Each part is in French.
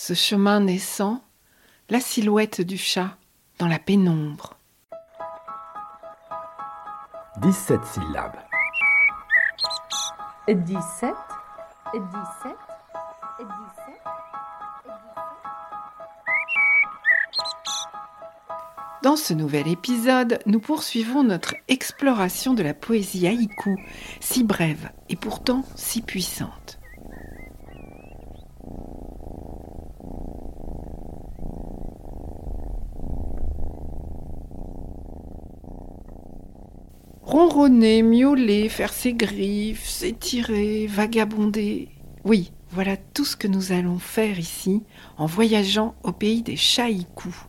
ce chemin naissant, la silhouette du chat dans la pénombre. 17 syllabes. 17 17 Dans ce nouvel épisode, nous poursuivons notre exploration de la poésie haïku, si brève et pourtant si puissante. Ronronner, miauler, faire ses griffes, s'étirer, vagabonder. Oui, voilà tout ce que nous allons faire ici en voyageant au pays des haïkus,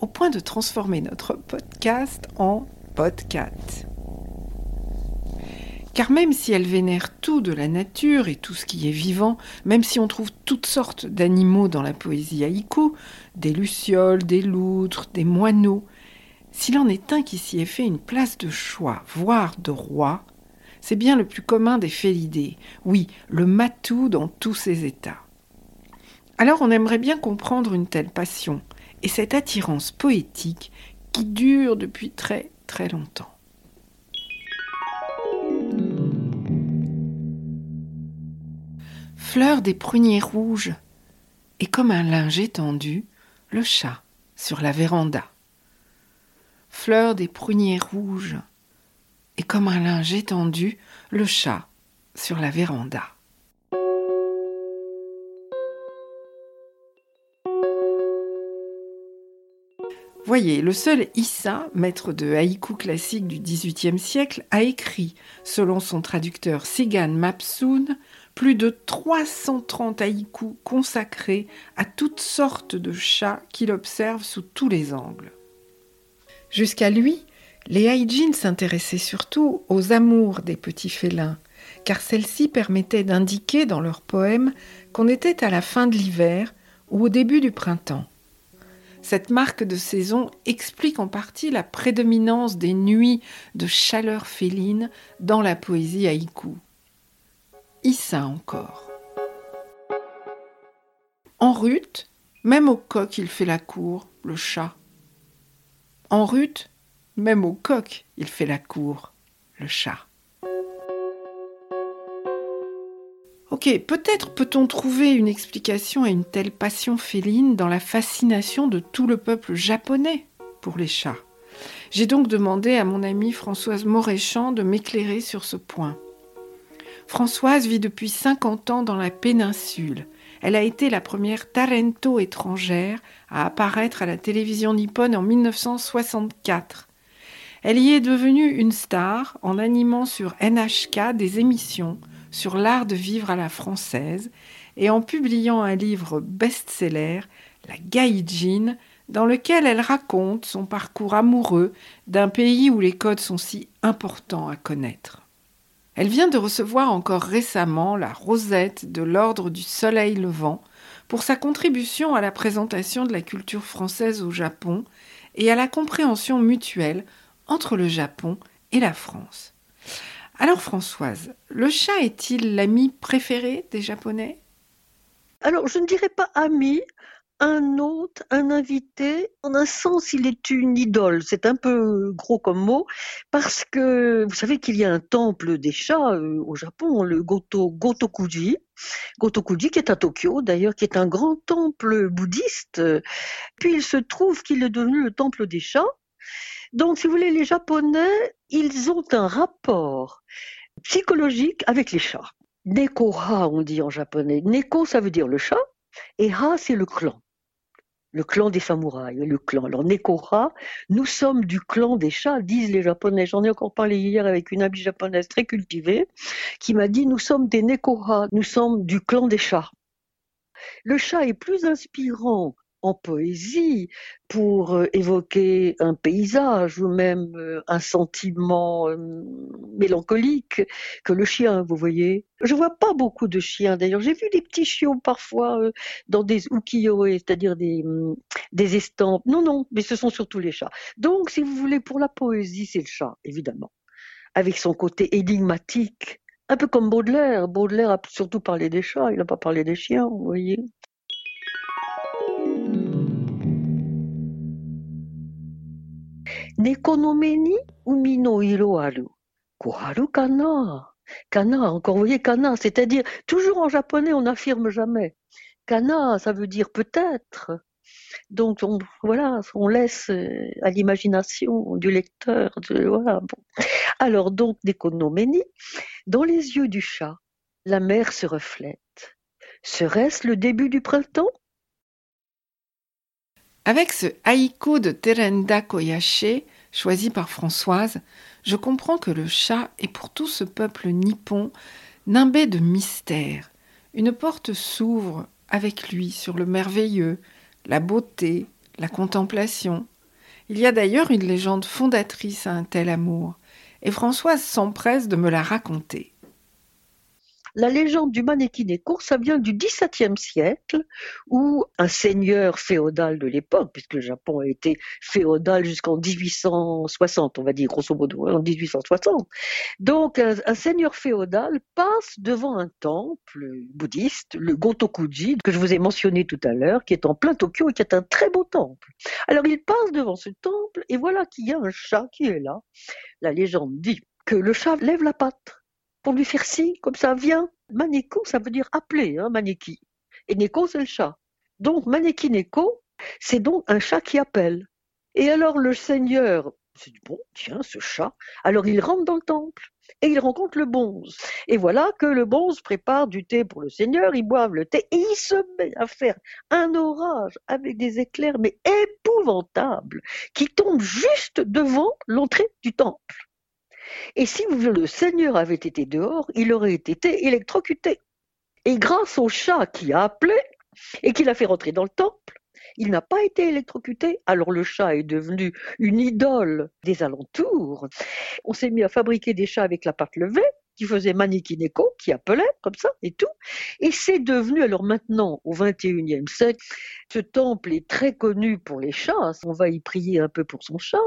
au point de transformer notre podcast en podcast. Car même si elle vénère tout de la nature et tout ce qui est vivant, même si on trouve toutes sortes d'animaux dans la poésie haïku, des lucioles, des loutres, des moineaux, s'il en est un qui s'y est fait une place de choix, voire de roi, c'est bien le plus commun des félidés, oui, le matou dans tous ses états. Alors on aimerait bien comprendre une telle passion et cette attirance poétique qui dure depuis très très longtemps. Fleur des pruniers rouges, et comme un linge étendu, le chat sur la véranda fleur des pruniers rouges, et comme un linge étendu, le chat sur la véranda. Voyez, le seul Issa, maître de haïku classique du XVIIIe siècle, a écrit, selon son traducteur Sigan Mapsoon, plus de 330 haïkus consacrés à toutes sortes de chats qu'il observe sous tous les angles. Jusqu'à lui, les Haijin s'intéressaient surtout aux amours des petits félins, car celles-ci permettaient d'indiquer dans leurs poèmes qu'on était à la fin de l'hiver ou au début du printemps. Cette marque de saison explique en partie la prédominance des nuits de chaleur féline dans la poésie haïku. Issa encore. En rut, même au coq il fait la cour, le chat. En rut, même au coq, il fait la cour, le chat. Ok, peut-être peut-on trouver une explication à une telle passion féline dans la fascination de tout le peuple japonais pour les chats. J'ai donc demandé à mon amie Françoise Moréchamp de m'éclairer sur ce point. Françoise vit depuis 50 ans dans la péninsule elle a été la première Tarento étrangère à apparaître à la télévision nippone en 1964. Elle y est devenue une star en animant sur NHK des émissions sur l'art de vivre à la française et en publiant un livre best-seller, La Gaijin, dans lequel elle raconte son parcours amoureux d'un pays où les codes sont si importants à connaître. Elle vient de recevoir encore récemment la rosette de l'Ordre du Soleil Levant pour sa contribution à la présentation de la culture française au Japon et à la compréhension mutuelle entre le Japon et la France. Alors Françoise, le chat est-il l'ami préféré des Japonais? Alors je ne dirais pas ami, un hôte, un invité, en un sens, il est une idole. C'est un peu gros comme mot, parce que vous savez qu'il y a un temple des chats euh, au Japon, le Goto, Gotokuji. Gotokuji, qui est à Tokyo d'ailleurs, qui est un grand temple bouddhiste. Puis il se trouve qu'il est devenu le temple des chats. Donc, si vous voulez, les Japonais, ils ont un rapport psychologique avec les chats. Neko-ha, on dit en japonais. Neko, ça veut dire le chat, et ha, c'est le clan le clan des samouraïs, le clan. Alors Nekora, nous sommes du clan des chats, disent les Japonais. J'en ai encore parlé hier avec une amie japonaise très cultivée qui m'a dit nous sommes des Nekora, nous sommes du clan des chats. Le chat est plus inspirant en poésie pour évoquer un paysage ou même un sentiment mélancolique que le chien, vous voyez. Je vois pas beaucoup de chiens d'ailleurs. J'ai vu des petits chiots parfois dans des ukiyo, c'est-à-dire des, mm, des estampes. Non, non, mais ce sont surtout les chats. Donc, si vous voulez, pour la poésie, c'est le chat, évidemment. Avec son côté énigmatique, un peu comme Baudelaire. Baudelaire a surtout parlé des chats, il n'a pas parlé des chiens, vous voyez. Nekonomeni umino iro aru. Koharu kana. Kana, encore vous voyez kana, c'est-à-dire toujours en japonais on n'affirme jamais. Kana, ça veut dire peut-être. Donc on, voilà, on laisse euh, à l'imagination du lecteur. Alors donc Nekonomeni, dans les yeux du chat, la mer se reflète. Serait-ce le début du printemps? Avec ce haïku de Terenda Koyashi, choisi par Françoise, je comprends que le chat est pour tout ce peuple nippon nimbé de mystère. Une porte s'ouvre avec lui sur le merveilleux, la beauté, la contemplation. Il y a d'ailleurs une légende fondatrice à un tel amour, et Françoise s'empresse de me la raconter. La légende du Manekineko, ça vient du XVIIe siècle, où un seigneur féodal de l'époque, puisque le Japon a été féodal jusqu'en 1860, on va dire grosso modo, hein, en 1860. Donc un, un seigneur féodal passe devant un temple bouddhiste, le Gotokuji, que je vous ai mentionné tout à l'heure, qui est en plein Tokyo et qui est un très beau temple. Alors il passe devant ce temple et voilà qu'il y a un chat qui est là. La légende dit que le chat lève la patte pour lui faire signe, comme ça, viens. Maneko, ça veut dire appeler, hein, Maneki. Et Neko, c'est le chat. Donc, Maneki Neko, c'est donc un chat qui appelle. Et alors, le Seigneur se dit, bon, tiens, ce chat. Alors, il rentre dans le temple et il rencontre le bonze. Et voilà que le bonze prépare du thé pour le Seigneur, ils boivent le thé et il se met à faire un orage avec des éclairs, mais épouvantables, qui tombent juste devant l'entrée du temple. Et si le Seigneur avait été dehors, il aurait été électrocuté. Et grâce au chat qui a appelé et qui l'a fait rentrer dans le temple, il n'a pas été électrocuté. Alors le chat est devenu une idole des alentours. On s'est mis à fabriquer des chats avec la patte levée qui faisait Manikineko, qui appelait comme ça et tout. Et c'est devenu, alors maintenant, au 21e siècle, ce temple est très connu pour les chats. On va y prier un peu pour son chat,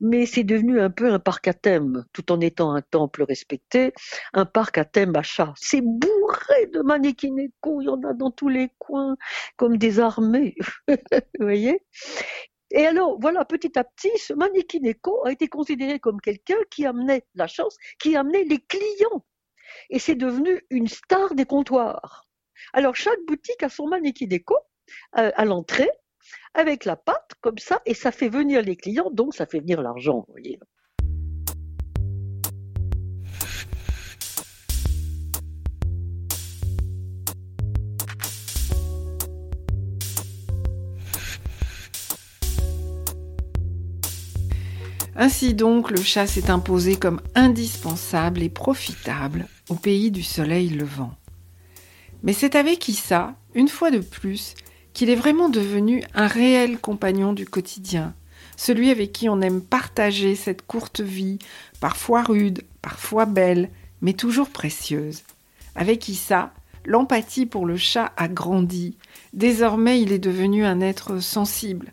mais c'est devenu un peu un parc à thème, tout en étant un temple respecté, un parc à thème à chats. C'est bourré de Manikineko, il y en a dans tous les coins, comme des armées. Vous voyez? Et alors, voilà, petit à petit, ce Manikineko a été considéré comme quelqu'un qui amenait la chance, qui amenait les clients. Et c'est devenu une star des comptoirs. Alors, chaque boutique a son Manikineko euh, à l'entrée, avec la pâte, comme ça, et ça fait venir les clients, donc ça fait venir l'argent, vous voyez. Ainsi donc, le chat s'est imposé comme indispensable et profitable au pays du soleil levant. Mais c'est avec Issa, une fois de plus, qu'il est vraiment devenu un réel compagnon du quotidien, celui avec qui on aime partager cette courte vie, parfois rude, parfois belle, mais toujours précieuse. Avec Issa, l'empathie pour le chat a grandi. Désormais, il est devenu un être sensible,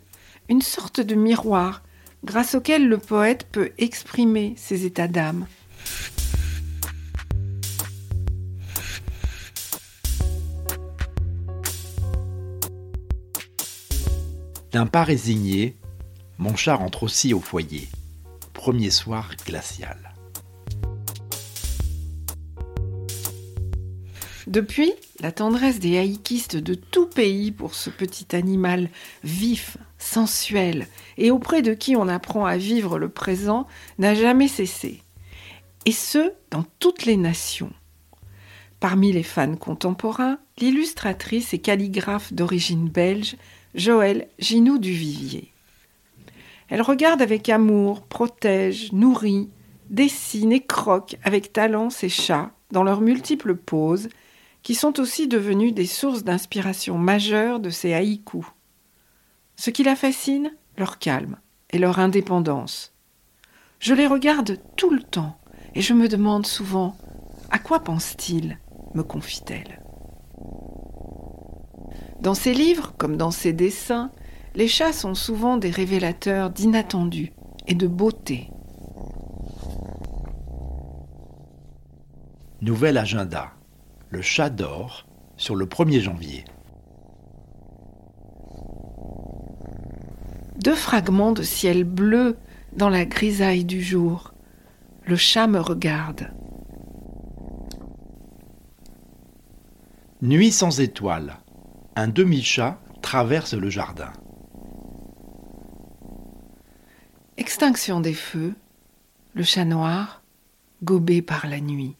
une sorte de miroir grâce auquel le poète peut exprimer ses états d'âme. D'un pas résigné, mon chat rentre aussi au foyer. Premier soir glacial. Depuis, la tendresse des haïkistes de tout pays pour ce petit animal vif, sensuel et auprès de qui on apprend à vivre le présent n'a jamais cessé. Et ce, dans toutes les nations. Parmi les fans contemporains, l'illustratrice et calligraphe d'origine belge, Joëlle Ginou Duvivier. Elle regarde avec amour, protège, nourrit, dessine et croque avec talent ses chats dans leurs multiples poses, qui sont aussi devenus des sources d'inspiration majeures de ses haïkus. Ce qui la fascine, leur calme et leur indépendance. Je les regarde tout le temps et je me demande souvent à quoi pense-t-il me confie-t-elle. Dans ses livres, comme dans ses dessins, les chats sont souvent des révélateurs d'inattendu et de beauté. Nouvel agenda. Le chat dort sur le 1er janvier. Deux fragments de ciel bleu dans la grisaille du jour. Le chat me regarde. Nuit sans étoiles. Un demi-chat traverse le jardin. Extinction des feux. Le chat noir, gobé par la nuit.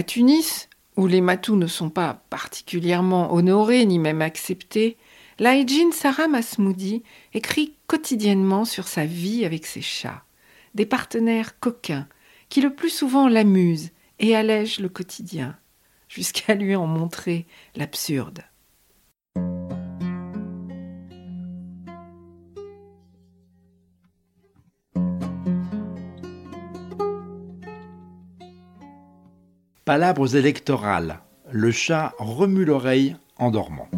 À Tunis, où les matous ne sont pas particulièrement honorés ni même acceptés, Laïdjin Sarah Masmoudi écrit quotidiennement sur sa vie avec ses chats, des partenaires coquins qui le plus souvent l'amusent et allègent le quotidien, jusqu'à lui en montrer l'absurde. Palabres électorales. Le chat remue l'oreille en dormant.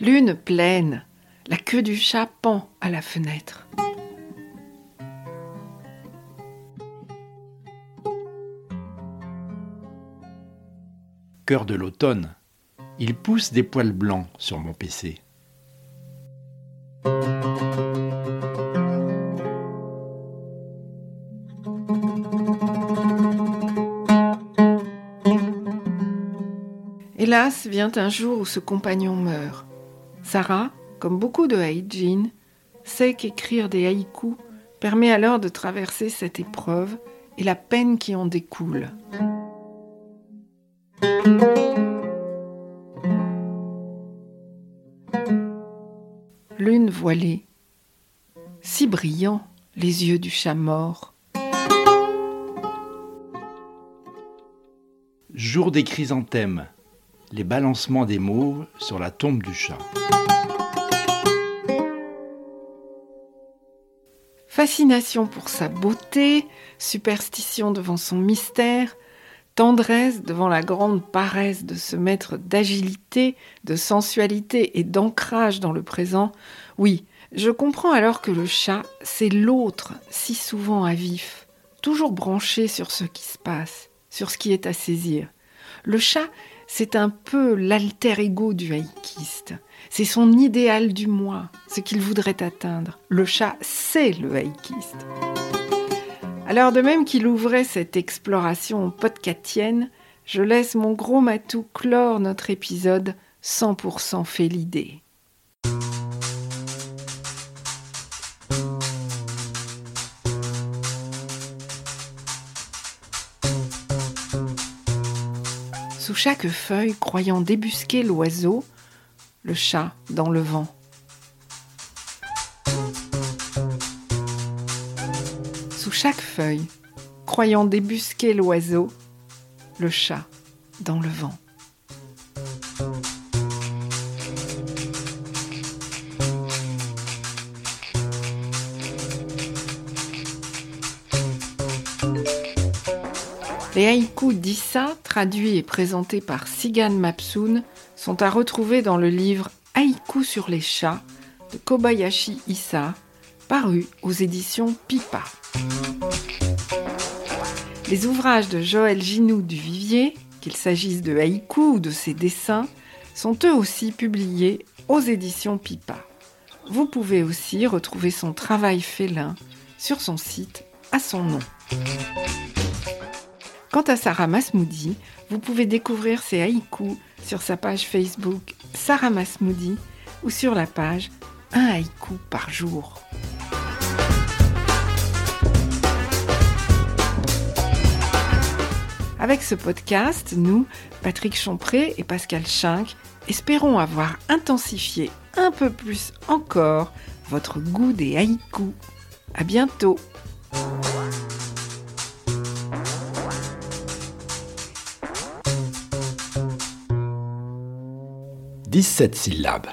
Lune pleine, la queue du chat pend à la fenêtre. Cœur de l'automne. Il pousse des poils blancs sur mon PC. Hélas, vient un jour où ce compagnon meurt. Sarah, comme beaucoup de haïdjin, sait qu'écrire des haïkus permet alors de traverser cette épreuve et la peine qui en découle. Lune voilée, si brillant les yeux du chat mort. Jour des chrysanthèmes. Les balancements des mauves sur la tombe du chat. Fascination pour sa beauté, superstition devant son mystère, tendresse devant la grande paresse de ce maître d'agilité, de sensualité et d'ancrage dans le présent, oui, je comprends alors que le chat, c'est l'autre, si souvent à vif, toujours branché sur ce qui se passe, sur ce qui est à saisir. Le chat, c'est un peu l'alter ego du haïkiste. C'est son idéal du moi, ce qu'il voudrait atteindre. Le chat, c'est le haïkiste. Alors de même qu'il ouvrait cette exploration podcatienne, je laisse mon gros matou clore notre épisode 100% fait l'idée. Sous chaque feuille, croyant débusquer l'oiseau, le chat dans le vent. Chaque feuille, croyant débusquer l'oiseau, le chat dans le vent. Les haïkus d'Issa, traduits et présentés par Sigan Mapsun, sont à retrouver dans le livre Haïkus sur les chats de Kobayashi Issa, paru aux éditions Pipa. Les ouvrages de Joël Ginou du Vivier, qu'il s'agisse de haïkus ou de ses dessins, sont eux aussi publiés aux éditions Pipa. Vous pouvez aussi retrouver son travail félin sur son site à son nom. Quant à Sarah Masmoudi, vous pouvez découvrir ses haïkus sur sa page Facebook Sarah Masmoudi ou sur la page Un haïku par jour. Avec ce podcast, nous, Patrick Champré et Pascal Schinck, espérons avoir intensifié un peu plus encore votre goût des haïkus. À bientôt! 17 syllabes.